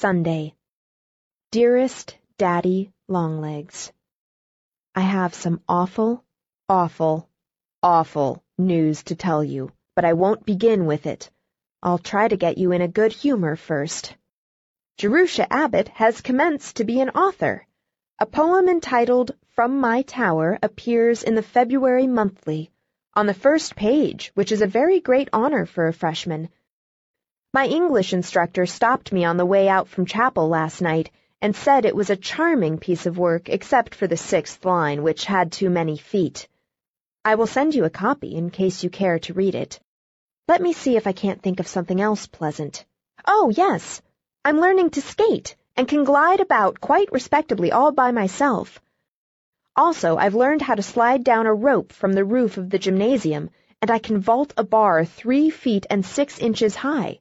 Sunday. Dearest Daddy Longlegs, I have some awful, awful, awful news to tell you, but I won't begin with it. I'll try to get you in a good humor first. Jerusha Abbott has commenced to be an author. A poem entitled From My Tower appears in the February Monthly, on the first page, which is a very great honor for a freshman. My English instructor stopped me on the way out from chapel last night and said it was a charming piece of work except for the sixth line, which had too many feet. I will send you a copy in case you care to read it. Let me see if I can't think of something else pleasant. Oh, yes. I'm learning to skate and can glide about quite respectably all by myself. Also, I've learned how to slide down a rope from the roof of the gymnasium, and I can vault a bar three feet and six inches high.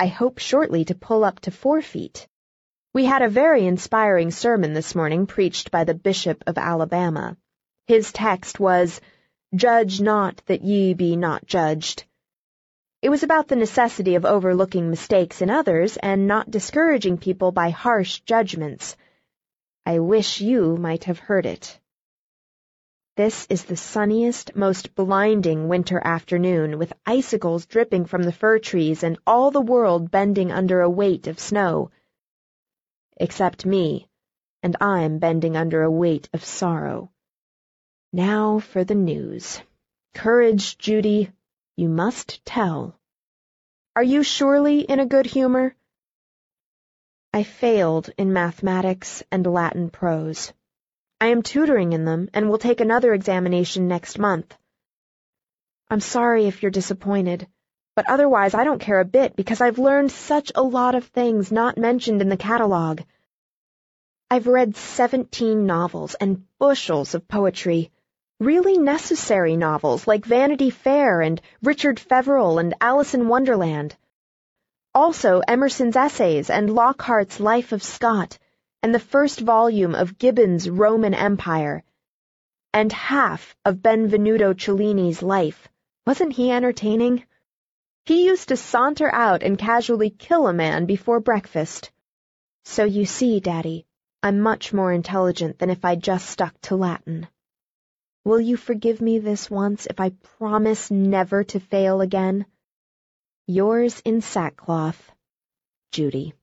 I hope shortly to pull up to four feet. We had a very inspiring sermon this morning preached by the Bishop of Alabama. His text was, Judge not that ye be not judged. It was about the necessity of overlooking mistakes in others and not discouraging people by harsh judgments. I wish you might have heard it. This is the sunniest, most blinding winter afternoon, with icicles dripping from the fir trees and all the world bending under a weight of snow. Except me, and I'm bending under a weight of sorrow. Now for the news. Courage, Judy. You must tell. Are you surely in a good humor? I failed in mathematics and Latin prose. I am tutoring in them and will take another examination next month. I'm sorry if you're disappointed, but otherwise I don't care a bit because I've learned such a lot of things not mentioned in the catalog. I've read seventeen novels and bushels of poetry really necessary novels like Vanity Fair and Richard Feverel and Alice in Wonderland. Also Emerson's essays and Lockhart's Life of Scott and the first volume of Gibbon's Roman Empire and half of Benvenuto Cellini's life. Wasn't he entertaining? He used to saunter out and casually kill a man before breakfast. So you see, Daddy, I'm much more intelligent than if I'd just stuck to Latin. Will you forgive me this once if I promise never to fail again? Yours in sackcloth, Judy.